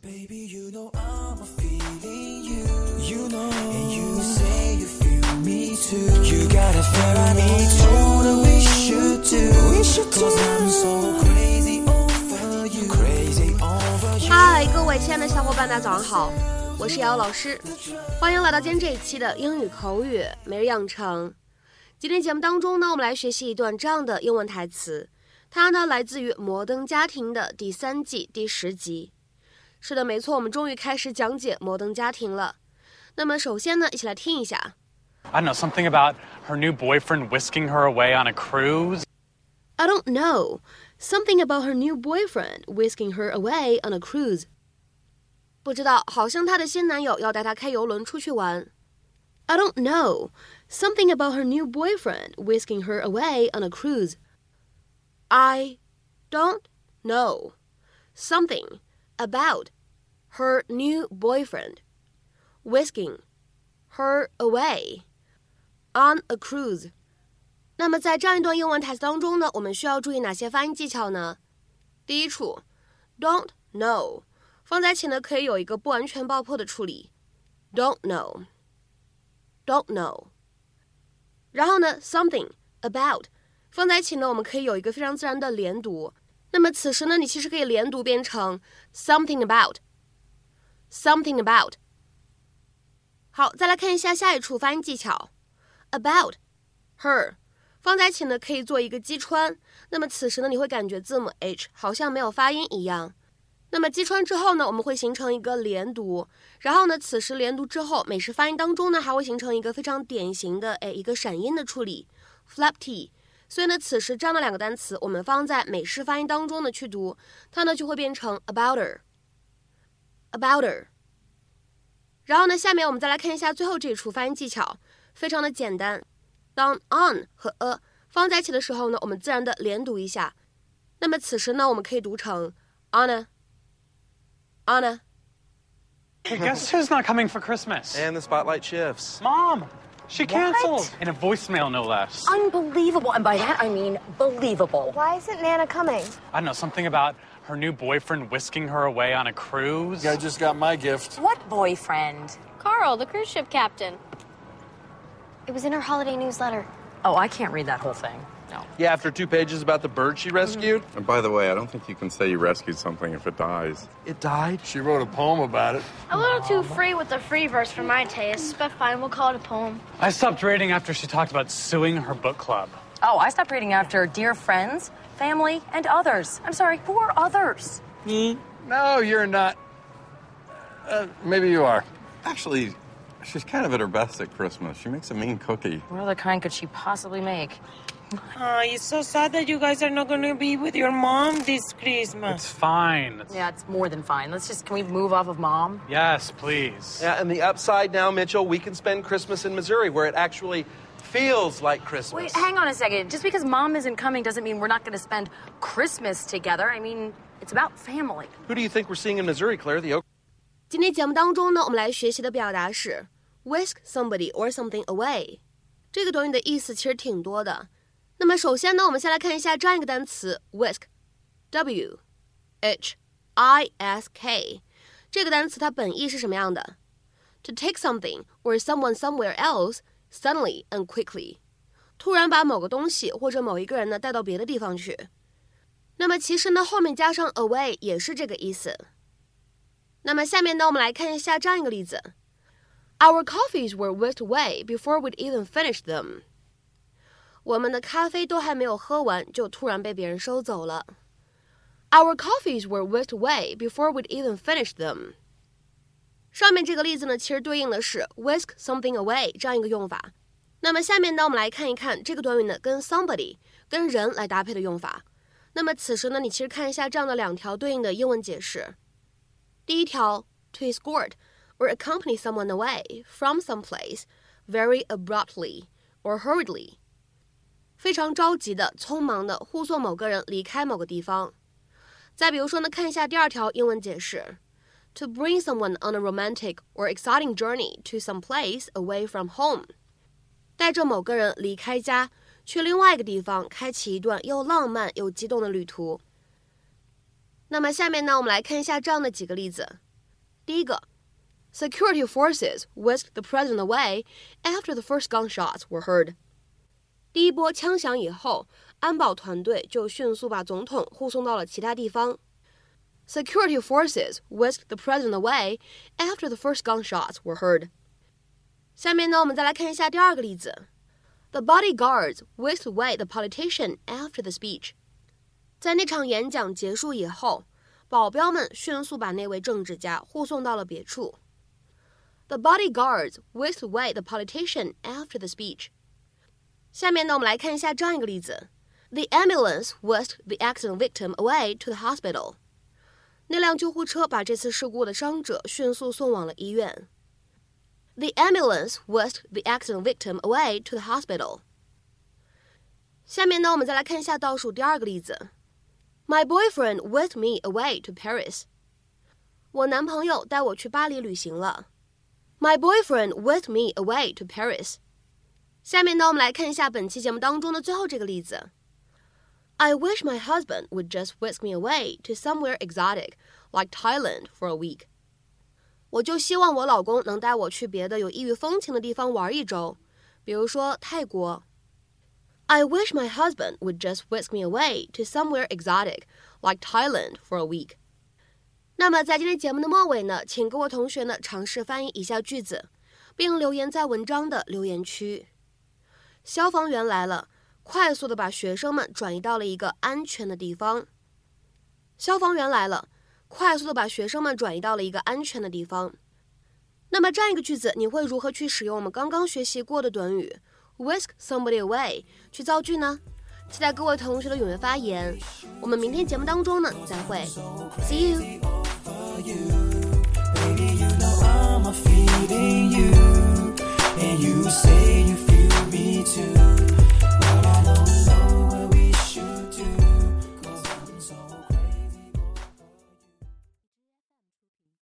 Baby, you know I'm feeling you. You know, and you say you feel me too. You got a feel I need to. That we should do. We should do. Cause I'm so crazy over you. Crazy over you. 嗨，各位亲爱的小伙伴，大家早上好，我是瑶瑶老师，欢迎来到今天这一期的英语口语每日养成。今天节目当中呢，我们来学习一段这样的英文台词，它呢来自于《摩登家庭》的第三季第十集。是的，没错，我们终于开始讲解《摩登家庭》了。那么首先呢，一起来听一下。 I don't know, something about her new boyfriend whisking her away on a cruise. I don't know. Something about her new boyfriend whisking her away on a cruise. 不知道，好像她的新男友要带她开游轮出去玩。I don't know. Something about her new boyfriend whisking her away on a cruise. I don't know. Something about her new boyfriend whisking her away on a cruise. 那么在这样一段英文台词当中呢，我们需要注意哪些发音技巧呢？第一处，don't know 放在一起呢，可以有一个不完全爆破的处理，don't know，don't know。然后呢，something about 放在一起呢，我们可以有一个非常自然的连读。那么此时呢，你其实可以连读变成 something about，something about。好，再来看一下下一处发音技巧，about her 放在一起呢，可以做一个击穿。那么此时呢，你会感觉字母 h 好像没有发音一样。那么击穿之后呢，我们会形成一个连读。然后呢，此时连读之后，美式发音当中呢，还会形成一个非常典型的哎一个闪音的处理，flapty。所以呢，此时这样的两个单词，我们放在美式发音当中呢去读，它呢就会变成 about her，about her。然后呢，下面我们再来看一下最后这一处发音技巧，非常的简单。当 on 和 a 放在一起的时候呢，我们自然的连读一下。那么此时呢，我们可以读成 Anna，Anna。 Hey, guess who's not coming for Christmas? And the spotlight shifts. Mom! She canceled! In a voicemail, no less. Unbelievable. And by that, I mean believable. Why isn't Nana coming? I don't know, something about her new boyfriend whisking her away on a cruise. I just got my gift. What boyfriend? Carl, the cruise ship captain. It was in her holiday newsletter. Oh, I can't read that whole thing. No. Yeah, after two pages about the bird she rescued. And by the way, I don't think you can say you rescued something if it dies. It died. She wrote a poem about it. A little too free with the free verse for my taste, but fine, we'll call it a poem. I stopped reading after she talked about suing her book club. Oh, I stopped reading after dear friends, family, and others. I'm sorry, who are others? Me? No, you're not. Uh, maybe you are. Actually, she's kind of at her best at Christmas. She makes a mean cookie. What other kind could she possibly make? Uh, it's so sad that you guys are not going to be with your mom this It's Christmas. fine. It's- Yeah, it's more than fine. Let's just, can we move off of mom? Yes, please. Yeah, and the upside now, Mitchell, we can spend Christmas in Missouri where it actually feels like Christmas. Wait, hang on a second. Just because mom isn't coming doesn't mean we're not going to spend Christmas together. I mean, it's about family. Who do you think we're seeing in Missouri, Claire? The Oak? 今天节目当中呢，我们来学习的表达是 whisk somebody or something away。这个短语的意思其实挺多的。 那么首先呢，我们先来看一下这样一个单词 whisk，w h i s k。这个单词它本意是什么样的？To take something or someone somewhere else suddenly and quickly，突然把某个东西或者某一个人呢带到别的地方去。那么其实呢，后面加上 away 也是这个意思。那么下面呢，我们来看一下这样一个例子：Our coffees were whisked away before we'd even finished them。 我们的咖啡都还没有喝完，就突然被别人收走了。Our coffees were whisked away before we'd even finished them。上面这个例子呢，其实对应的是 whisk something away 这样一个用法。那么下面呢，我们来看一看这个短语呢跟 somebody 跟人来搭配的用法。那么此时呢，你其实看一下这样的两条对应的英文解释。第一条，to escort or accompany someone away from some place very abruptly or hurriedly， 非常着急的、匆忙的护送某个人离开某个地方。再比如说呢，看一下第二条英文解释，to bring someone on a romantic or exciting journey to some place away from home，带着某个人离开家，去另外一个地方，开启一段又浪漫又激动的旅途。那么下面呢，我们来看一下这样的几个例子。第一个，Security forces whisked the president away after the first gunshots were heard。第一波枪响以后，安保团队就迅速把总统护送到了其他地方。Security forces whisked the president away after the first gunshots were heard。下面呢，我们再来看一下第二个例子。The bodyguards whisked away the politician after the speech。在那场演讲结束以后，保镖们迅速把那位政治家护送到了别处。The bodyguards whisked away the politician after the speech。 下面呢，我们来看一下这样一个例子：The ambulance whisked the accident victim away to the hospital。那辆救护车把这次事故的伤者迅速送往了医院。The ambulance whisked the accident victim away to the hospital。下面呢，我们再来看一下倒数第二个例子。My boyfriend whisked me away to Paris。我男朋友带我去巴黎旅行了。My boyfriend whisked me away to Paris。 下面呢，我们来看一下本期节目当中的最后这个例子。I wish my husband would just whisk me away to somewhere exotic, like Thailand, for a week. 我就希望我老公能带我去别的有异域风情的地方玩一周，比如说泰国。I wish my husband would just whisk me away to somewhere exotic, like Thailand, for a week. 那么在今天节目的末尾呢，请各位同学呢尝试翻译以下句子，并留言在文章的留言区。 消防员来了，快速的把学生们转移到了一个安全的地方。消防员来了，快速的把学生们转移到了一个安全的地方。那么这样一个句子，你会如何去使用我们刚刚学习过的短语？Whisk somebody away，去造句呢？期待各位同学的踊跃发言。我们明天节目当中呢，再会，See you。